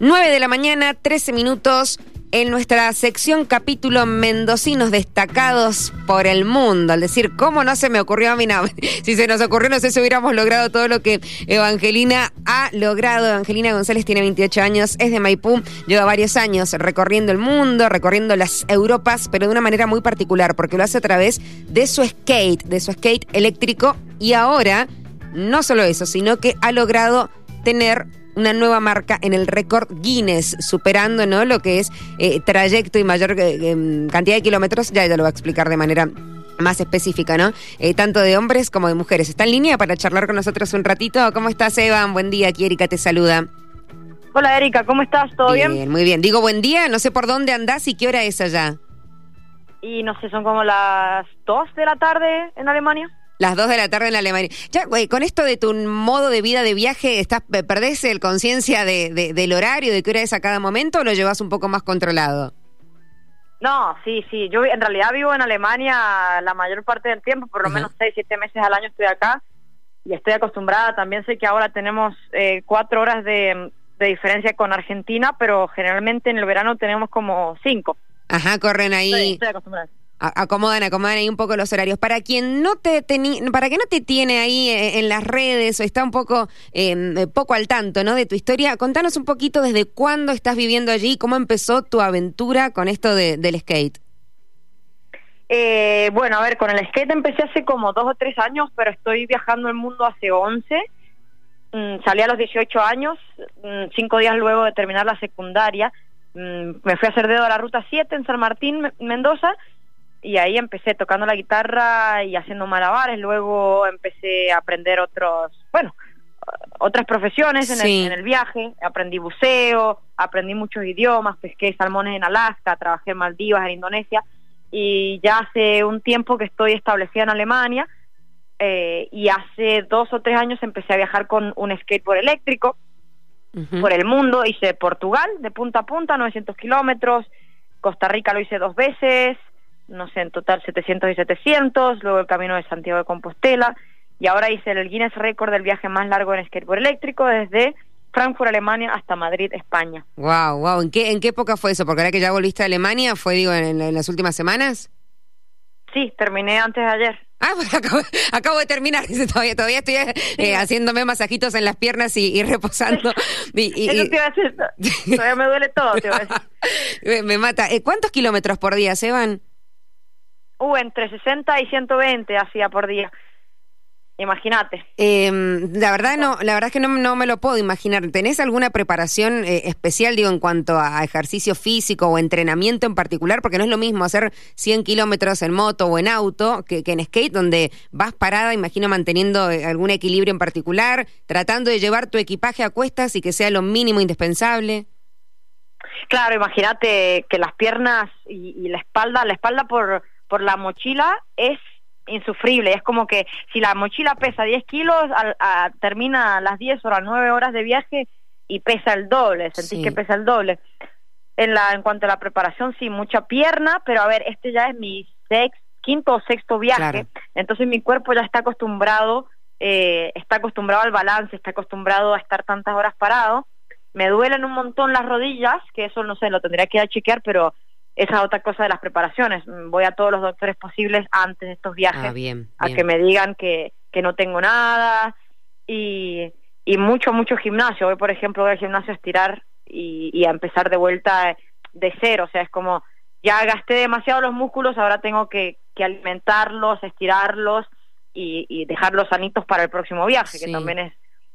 9 de la mañana, 13 minutos. En nuestra sección capítulo Mendocinos destacados por el mundo, al decir, ¿cómo no se me ocurrió a mí? No, si se nos ocurrió, no sé si hubiéramos logrado todo lo que Evangelina ha logrado. Evangelina González tiene 28 años, es de Maipú, lleva varios años recorriendo el mundo, recorriendo las Europas, pero de una manera muy particular, porque lo hace a través de su skate, de su skate eléctrico, y ahora, no solo eso, sino que ha logrado tener una nueva marca en el récord Guinness, superando ¿no? lo que es eh, trayecto y mayor eh, em, cantidad de kilómetros. Ya ella lo va a explicar de manera más específica, ¿no? Eh, tanto de hombres como de mujeres. ¿Está en línea para charlar con nosotros un ratito? ¿Cómo estás, Evan? Buen día, aquí Erika te saluda. Hola, Erika, ¿cómo estás? ¿Todo bien? Bien, muy bien. Digo buen día, no sé por dónde andás y qué hora es allá. Y no sé, son como las 2 de la tarde en Alemania. Las dos de la tarde en Alemania. Ya, güey, con esto de tu modo de vida de viaje, ¿estás, ¿perdés el conciencia de, del horario, de qué hora es a cada momento o lo llevas un poco más controlado? No, sí, sí. Yo en realidad vivo en Alemania la mayor parte del tiempo, por lo menos seis, siete meses al año estoy acá y estoy acostumbrada. También sé que ahora tenemos eh, cuatro horas de, de diferencia con Argentina, pero generalmente en el verano tenemos como cinco. Ajá, corren ahí. Estoy, estoy acostumbrada acomodan, acomodan ahí un poco los horarios. Para quien no te para que no te tiene ahí eh, en las redes o está un poco em, eh, poco al tanto, ¿no? De tu historia, contanos un poquito desde cuándo estás viviendo allí, cómo empezó tu aventura con esto de, del skate. Eh, bueno, a ver, con el skate empecé hace como dos o tres años, pero estoy viajando el mundo hace once. Mm, salí a los 18 años, mm, cinco días luego de terminar la secundaria. Mm, me fui a hacer dedo a la Ruta 7 en San Martín, Mendoza, y ahí empecé tocando la guitarra y haciendo malabares, luego empecé a aprender otros, bueno, otras profesiones en, el, en el viaje, aprendí buceo, aprendí muchos idiomas, pesqué salmones en Alaska, trabajé en Maldivas, en Indonesia, y ya hace un tiempo que estoy establecida en Alemania, eh, y hace dos o tres años empecé a viajar con un skateboard eléctrico por el mundo, hice Portugal de punta a punta, 900 kilómetros, Costa Rica lo hice dos veces, no sé, en total 700 y 700, luego el camino de Santiago de Compostela, y ahora hice el Guinness Record del viaje más largo en skateboard eléctrico desde Frankfurt, Alemania, hasta Madrid, España. Wow, wow. ¿En qué, en qué época fue eso? Porque ahora que ya volviste a Alemania, ¿fue, digo, en, las últimas semanas? Sí, terminé antes de ayer. Ah, pues acabo, de terminar. Todavía, todavía estoy eh, haciéndome masajitos en las piernas y, reposando. Y, Eso te iba a decir. Todavía me duele todo, te a decir. me, mata. Eh, ¿Cuántos kilómetros por día, Seban? Uh, entre 60 y 120 hacía por día. Imagínate. Em, la verdad no, la verdad es que no, no, me lo puedo imaginar. ¿Tenés alguna preparación eh, especial, digo, en cuanto a ejercicio físico o entrenamiento en particular? Porque no es lo mismo hacer 100 kilómetros en moto o en auto que, que, en skate, donde vas parada, imagino manteniendo eh, algún equilibrio en particular, tratando de llevar tu equipaje a cuestas y que sea lo mínimo indispensable. Claro, imagínate que las piernas y, y la espalda, la espalda por por la mochila es insufrible. Es como que si la mochila pesa 10 kilos, termina a las 10 o las 9 horas de viaje y pesa el doble, sentís que pesa el doble. En, la, en cuanto a la preparación, sí, mucha pierna, pero a ver, este ya es mi sex, quinto o sexto viaje, entonces mi cuerpo ya está acostumbrado, eh, está acostumbrado al balance, está acostumbrado a estar tantas horas parado. Me duelen un montón las rodillas, que eso no sé, lo tendría que ir a chequear, pero esa es otra cosa de las preparaciones. Voy a todos los doctores posibles antes de estos viajes ah, a que me digan que, que no tengo nada y, y mucho, mucho gimnasio. Voy, por ejemplo, voy al gimnasio a estirar y, y a empezar de vuelta de cero. O sea, es como ya gasté demasiado los músculos, ahora tengo que, que alimentarlos, estirarlos y, y, dejarlos sanitos para el próximo viaje, que también es,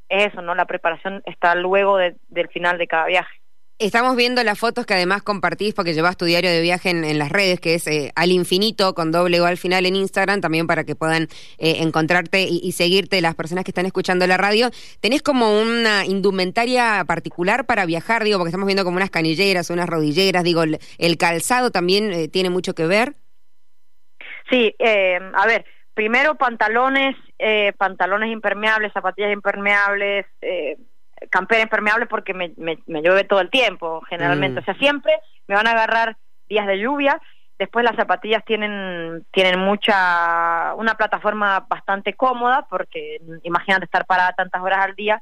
es, eso, ¿no? La preparación está luego del final de cada viaje. Estamos viendo las fotos que además compartís porque llevas tu diario de viaje en, las redes, que es eh, al infinito con doble o al final en Instagram, también para que puedan eh, encontrarte y, seguirte las personas que están escuchando la radio. ¿Tenés como una indumentaria particular para viajar? Digo, porque estamos viendo como unas canilleras, unas rodilleras, digo, el, calzado también eh, tiene mucho que ver. Sí, a ver, primero pantalones, pantalones impermeables, zapatillas impermeables, campera impermeable porque me, me, llueve todo el tiempo, generalmente. Mm. O sea, siempre me van a agarrar días de lluvia. Después las zapatillas tienen, tienen mucha, una plataforma bastante cómoda porque imagínate estar parada tantas horas al día.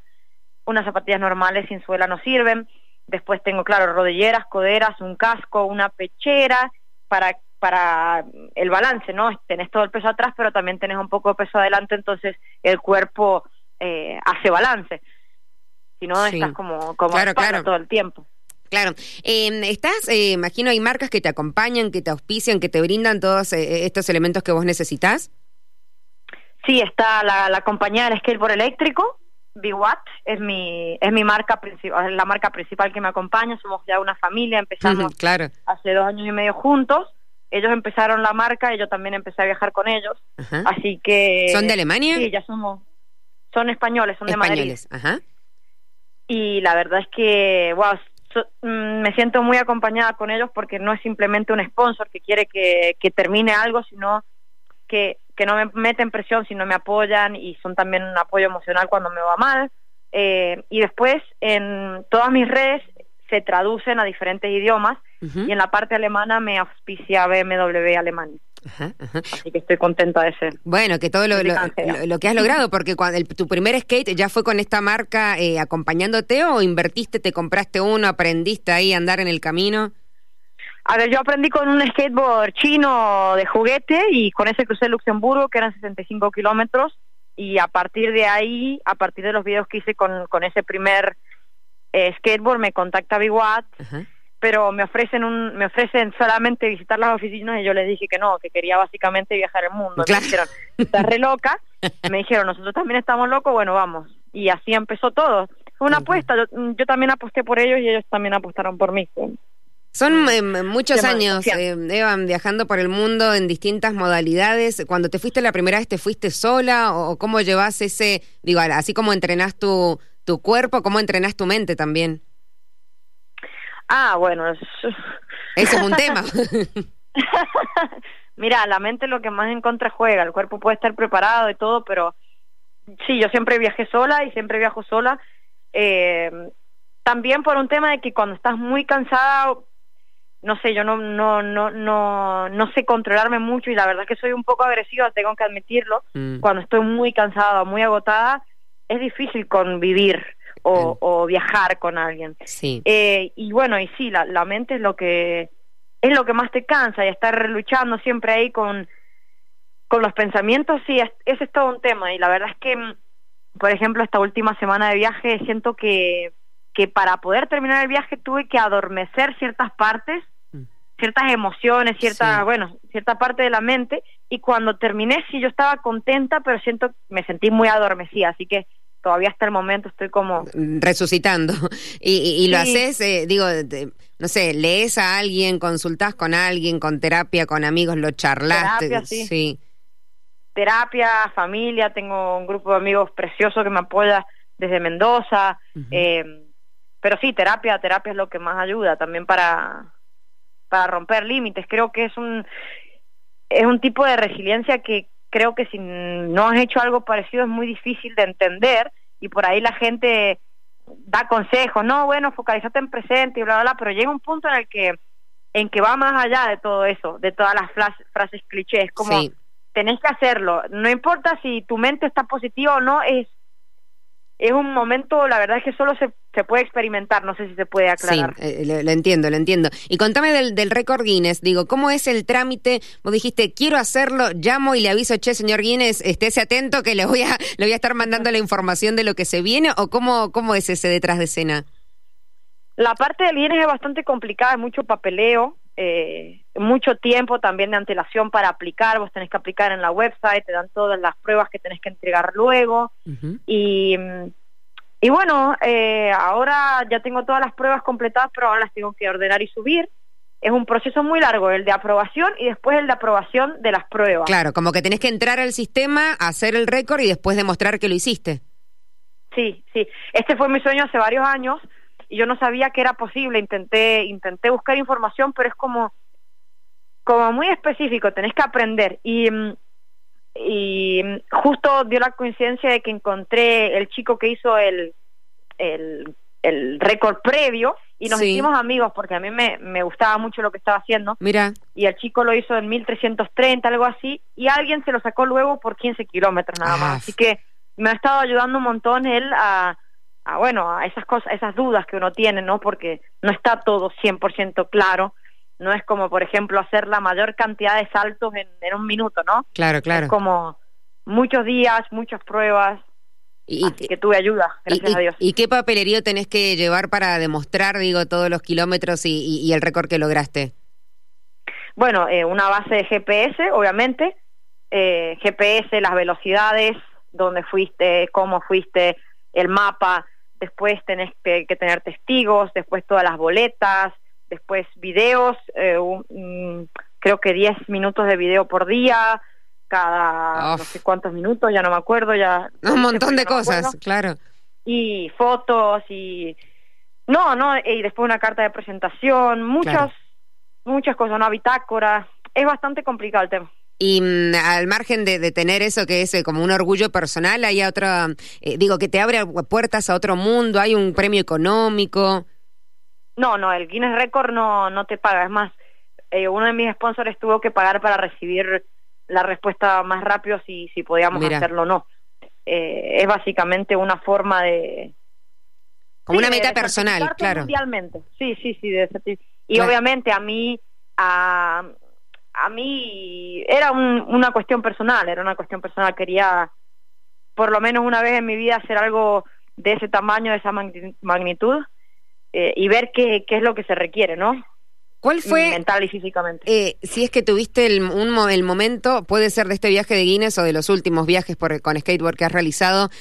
Unas zapatillas normales sin suela no sirven. Después tengo, claro, rodilleras, coderas, un casco, una pechera para para el balance, ¿no? Tenés todo el peso atrás, pero también tenés un poco de peso adelante, entonces el cuerpo eh, hace balance. Si no, estás como, como claro, todo el tiempo. Claro. Eh, estás, eh, imagino, hay marcas que te acompañan, que te auspician, que te brindan todos eh, estos elementos que vos necesitas. Sí, está la, la compañía del skateboard eléctrico, Watt es mi es mi marca principal, la marca principal que me acompaña. Somos ya una familia, empezamos claro. hace dos años y medio juntos ellos empezaron la marca y yo también empecé a viajar con ellos. Así que... ¿Son de Alemania? Sí, ya somos... Son españoles, son de españoles. Ajá. Y la verdad es que, wow, mm, me siento muy acompañada con ellos porque no es simplemente un sponsor que quiere que, que termine algo, sino que, que no me meten presión, sino me apoyan y son también un apoyo emocional cuando me va mal. Eh, y después en todas mis redes se traducen a diferentes idiomas y en la parte alemana me auspicia BMW Alemania. Así que estoy contenta de ser. Bueno, que todo lo, lo, que has logrado, porque cuando tu primer skate ya fue con esta marca eh, acompañándote o invertiste, te compraste uno, aprendiste ahí a andar en el camino. A ver, yo aprendí con un skateboard chino de juguete y con ese crucé Luxemburgo, que eran 65 kilómetros, y a partir de ahí, a partir de los videos que hice con, con ese primer eh, skateboard, me contacta Big Watt pero me ofrecen un, me ofrecen solamente visitar las oficinas y yo les dije que no, que quería básicamente viajar el mundo. Me dijeron, estás re loca. me dijeron, nosotros también estamos locos, bueno, vamos. Y así empezó todo. Fue una apuesta, yo, también aposté por ellos y ellos también apostaron por mí. Son eh, muchos años, eh, Evan, viajando por el mundo en distintas modalidades. Cuando te fuiste la primera vez, ¿te fuiste sola? ¿O cómo llevas ese, digo, así como entrenás tu, tu cuerpo, cómo entrenás tu mente también? Ah, bueno. Eso es un tema. Mira, la mente es lo que más en contra juega. El cuerpo puede estar preparado y todo, pero sí, yo siempre viajé sola y siempre viajo sola. Eh, también por un tema de que cuando estás muy cansada, no sé, yo no, no, no, no, no sé controlarme mucho y la verdad es que soy un poco agresiva, tengo que admitirlo. Mm. Cuando estoy muy cansada, muy agotada, es difícil convivir o, viajar con alguien. Sí. Eh, y bueno, y sí, la, la mente es lo que es lo que más te cansa y estar luchando siempre ahí con, con los pensamientos, sí, ese es todo un tema. Y la verdad es que, mm, por ejemplo, esta última semana de viaje siento que, que para poder terminar el viaje tuve que adormecer ciertas partes, mm. ciertas emociones, cierta, bueno, cierta parte de la mente. Y cuando terminé, sí, yo estaba contenta, pero siento, me sentí muy adormecida. Así que todavía hasta el momento estoy como... Resucitando. Y, lo haces, eh, digo, no sé, lees a alguien, consultás con alguien, con terapia, con amigos, lo charlaste. Terapia, sí. Terapia, familia, tengo un grupo de amigos precioso que me apoya desde Mendoza. Eh, pero sí, terapia, terapia es lo que más ayuda también para, para romper límites. Creo que es un, es un tipo de resiliencia que, creo que si no has hecho algo parecido es muy difícil de entender y por ahí la gente da consejos, no, bueno, focalízate en presente y bla, bla, bla, pero llega un punto en el que en que va más allá de todo eso, de todas las frases clichés, como tenés que hacerlo, no importa si tu mente está positiva o no, es es un momento, la verdad es que solo se, se puede experimentar, no sé si se puede aclarar. Sí, eh, lo, entiendo, lo entiendo. Y contame del, del récord Guinness, digo, ¿cómo es el trámite? Vos dijiste, quiero hacerlo, llamo y le aviso, che, señor Guinness, estése atento que le voy a, le voy a estar mandando la información de lo que se viene, o cómo, cómo es ese detrás de escena? La parte del Guinness es bastante complicada, hay mucho papeleo, eh, mucho tiempo también de antelación para aplicar, vos tenés que aplicar en la website, te dan todas las pruebas que tenés que entregar luego y, y bueno, eh, ahora ya tengo todas las pruebas completadas, pero ahora las tengo que ordenar y subir. Es un proceso muy largo, el de aprobación y después el de aprobación de las pruebas. Claro, como que tenés que entrar al sistema, hacer el récord y después demostrar que lo hiciste. Sí, sí. Este fue mi sueño hace varios años y yo no sabía que era posible. Intenté, intenté buscar información, pero es como, como muy específico, tenés que aprender. Y, mm, y justo dio la coincidencia de que encontré el chico que hizo el, el, el récord previo y nos hicimos amigos porque a mí me, me gustaba mucho lo que estaba haciendo. Mira. Y el chico lo hizo en 1330, algo así, y alguien se lo sacó luego por 15 kilómetros nada más. Ah. Así que me ha estado ayudando un montón él a bueno, a esas cosas, esas dudas que uno tiene, ¿no? Porque no está todo 100% claro. No es como, por ejemplo, hacer la mayor cantidad de saltos en, en un minuto, ¿no? Claro, claro. Es como muchos días, muchas pruebas, y, que tuve ayuda, gracias a Dios. ¿Y qué papelerío tenés que llevar para demostrar, digo, todos los kilómetros y, el récord que lograste? Bueno, eh, una base de GPS, obviamente, eh, GPS, las velocidades, dónde fuiste, cómo fuiste, el mapa, después tenés que, tener testigos, después todas las boletas, después videos, eh, creo que 10 minutos de video por día, cada no sé cuántos minutos, ya no me acuerdo, ya... Un montón de cosas, claro. Y fotos y... No, no, y después una carta de presentación, muchas, muchas cosas, una bitácora. Es bastante complicado el tema. Y mm, al margen de, tener eso que es eh, como un orgullo personal, hay otra, eh, digo, que te abre puertas a otro mundo, hay un premio económico. No, no, el Guinness Record no, no te paga. Es más, eh, uno de mis sponsors tuvo que pagar para recibir la respuesta más rápido si, si podíamos hacerlo o no. Eh, es básicamente una forma de... Como una meta personal, claro. Mundialmente, sí, sí, sí. y obviamente a mí, a, a mí era una cuestión personal, era una cuestión personal. Quería por lo menos una vez en mi vida hacer algo de ese tamaño, de esa magnitud, eh, y ver qué, qué es lo que se requiere, ¿no? ¿Cuál fue? Mental y físicamente. Eh, si es que tuviste el, un, el momento, puede ser de este viaje de Guinness o de los últimos viajes por, con skateboard que has realizado,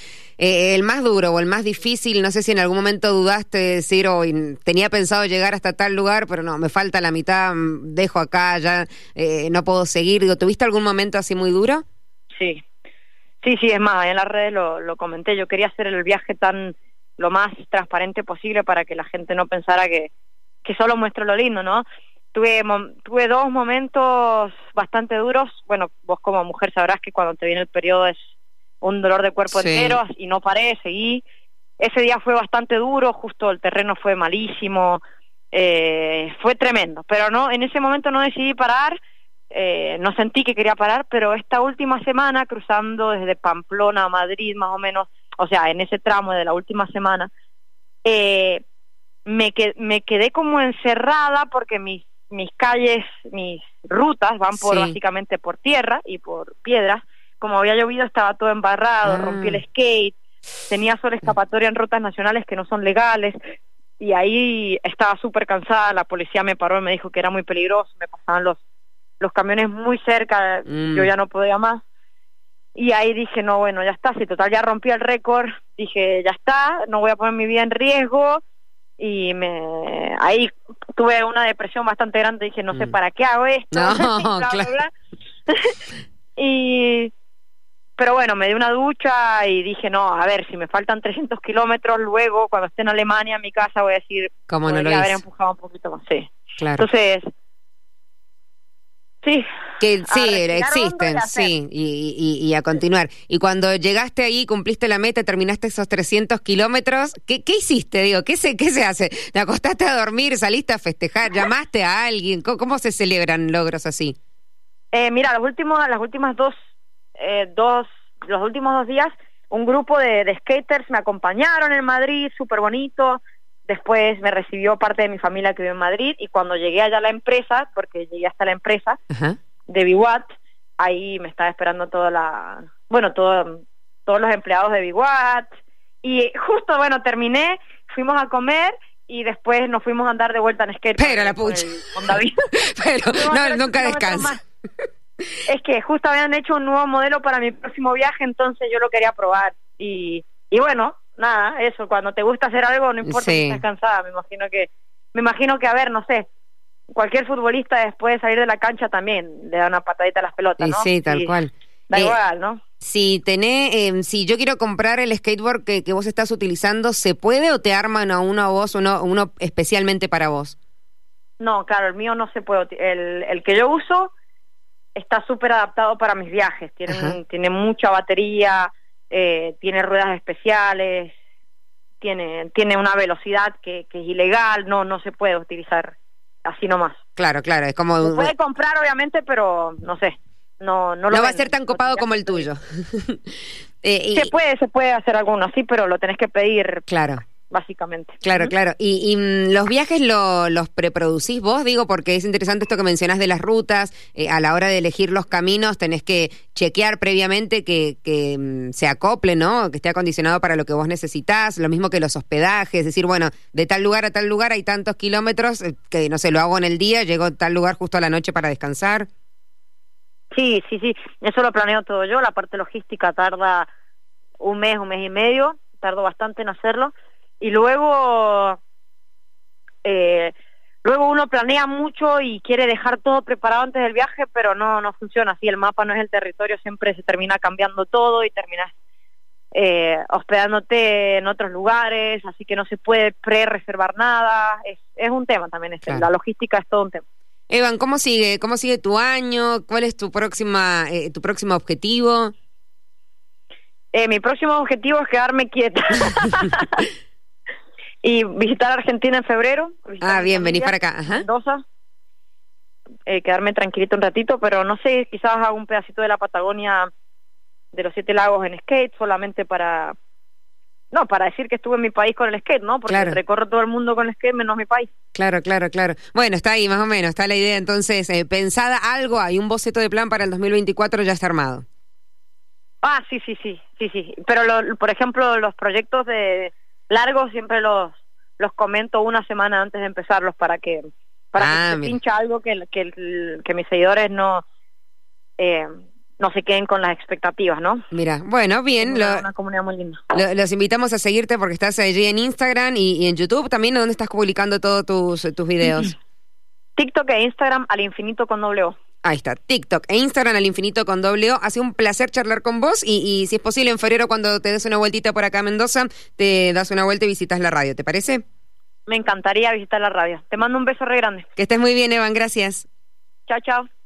eh, el más duro o el más difícil, no sé si en algún momento dudaste de decir, hoy tenía pensado llegar hasta tal lugar, pero no, me falta la mitad, mm, dejo acá, ya eh, no puedo seguir. Digo, ¿Tuviste algún momento así muy duro? Sí, sí, sí, es más, en las redes lo, lo comenté, yo quería hacer el viaje tan lo más transparente posible para que la gente no pensara que que solo muestro lo lindo, ¿no? Tuve, tuve dos momentos bastante duros. Bueno, vos como mujer sabrás que cuando te viene el periodo es un dolor de cuerpo entero y no paré, seguí. Ese día fue bastante duro, justo el terreno fue malísimo, eh, fue tremendo. Pero no, en ese momento no decidí parar, eh, no sentí que quería parar, pero esta última semana, cruzando desde Pamplona a Madrid más o menos, o sea, en ese tramo de la última semana, eh, me, me quedé como encerrada porque mis, mis calles, mis rutas van por básicamente por tierra y por piedras. Como había llovido estaba todo embarrado, rompí el ah. skate, tenía solo escapatoria en rutas nacionales que no son legales y ahí estaba súper cansada, la policía me paró y me dijo que era muy peligroso, me pasaban los, los camiones muy cerca, mm. yo ya no podía más. Y ahí dije, no, bueno, ya está, si total ya rompí el récord, dije, ya está, no voy a poner mi vida en riesgo, y me ahí tuve una depresión bastante grande dije no sé mm. para qué hago esto y pero bueno me di una ducha y dije no a ver si me faltan 300 kilómetros luego cuando esté en Alemania en mi casa voy a decir ¿Cómo no lo haber empujado un poquito más sí claro. entonces Sí. Que sí, existen, sí, y, y, a continuar. Y cuando llegaste ahí, cumpliste la meta, terminaste esos 300 kilómetros, ¿qué, ¿qué hiciste? Digo, ¿qué se, ¿qué se hace? ¿Te acostaste a dormir, saliste a festejar, llamaste a alguien? ¿Cómo, se celebran logros así? Eh, mira, los últimos, las últimas dos, eh, dos, los últimos dos días, un grupo de, de skaters me acompañaron en Madrid, súper bonito, Después me recibió parte de mi familia que vive en Madrid y cuando llegué allá a la empresa, porque llegué hasta la empresa de Biwat, ahí me estaba esperando toda la, bueno, todo, todos los empleados de Biwat y justo, bueno, terminé, fuimos a comer y después nos fuimos a andar de vuelta en skate. Pero la pucha. Con, David. Pero no, nunca descansa. Es que justo habían hecho un nuevo modelo para mi próximo viaje, entonces yo lo quería probar. Y, y bueno, nada, eso, cuando te gusta hacer algo, no importa si estás cansada, me imagino que, me imagino que, a ver, no sé, cualquier futbolista después de salir de la cancha también le da una patadita a las pelotas, ¿no? Sí, tal cual. Da eh, igual, ¿no? Si tenés, eh, si yo quiero comprar el skateboard que, que, vos estás utilizando, ¿se puede o te arman a uno a vos, uno, uno especialmente para vos? No, claro, el mío no se puede. El, el que yo uso está súper adaptado para mis viajes. Tiene, tiene mucha batería, eh, tiene ruedas especiales, tiene, tiene una velocidad que, que es ilegal, no, no se puede utilizar así nomás. Claro, claro, es como... Se puede comprar obviamente, pero no sé. no no, no lo va a ser tan copado como el tuyo. Eh, y- Se puede, se puede hacer alguno así, pero lo tenés que pedir Claro. Básicamente. Claro, claro. Y, y, mm, los viajes lo- los preproducís vos, digo, porque es interesante esto que mencionás de las rutas. eh, a la hora de elegir los caminos tenés que chequear previamente que, que, mm, se acople, ¿no? Que esté acondicionado para lo que vos necesitás. Lo mismo que los hospedajes. Es decir, bueno, de tal lugar a tal lugar hay tantos kilómetros eh, que, no sé, lo hago en el día, llego a tal lugar justo a la noche para descansar. Sí, sí, sí, eso lo planeo todo yo, la parte logística tarda un mes, un mes y medio, tardo bastante en hacerlo, y luego, eh, luego uno planea mucho y quiere dejar todo preparado antes del viaje, pero no, no funciona así, el mapa no es el territorio, siempre se termina cambiando todo y terminas eh, hospedándote en otros lugares, así que no se puede pre-reservar nada, es, es un tema también, este, Claro. la logística es todo un tema. Evan, ¿cómo sigue? ¿Cómo sigue tu año? ¿Cuál es tu próxima, eh, tu próximo objetivo? Eh, mi próximo objetivo es quedarme quieta. y visitar Argentina en febrero. Ah, bien, venís para acá. Ajá. Mendoza. Eh, quedarme tranquilito un ratito, pero no sé, quizás hago un pedacito de la Patagonia de los Siete Lagos en skate, solamente para... No, para decir que estuve en mi país con el skate, ¿no? Porque Claro. recorro todo el mundo con el skate menos mi país. Claro, claro, claro. Bueno, está ahí más o menos, está la idea entonces eh, pensada algo, hay un boceto de plan para el 2024 ya está armado. Ah, sí, sí, sí, sí, sí. Pero, lo- por ejemplo, los proyectos de largos siempre los los comento una semana antes de empezarlos para que para Ah, que se mira. pincha algo que, que, que mis seguidores no eh, no se queden con las expectativas, ¿no? Mira, bueno, bien, una, lo- una comunidad muy linda. lo- los invitamos a seguirte porque estás allí en Instagram y, y en YouTube también, donde estás publicando todos tus, tus videos. TikTok e Instagram al infinito con doble O. Ahí está, TikTok e Instagram al infinito con doble O. Ha sido un placer charlar con vos y, y si es posible en febrero cuando te des una vueltita por acá a Mendoza, te das una vuelta y visitas la radio, ¿te parece? Me encantaría visitar la radio. Te mando un beso re grande. Que estés muy bien, Evan, gracias. Chao, chao.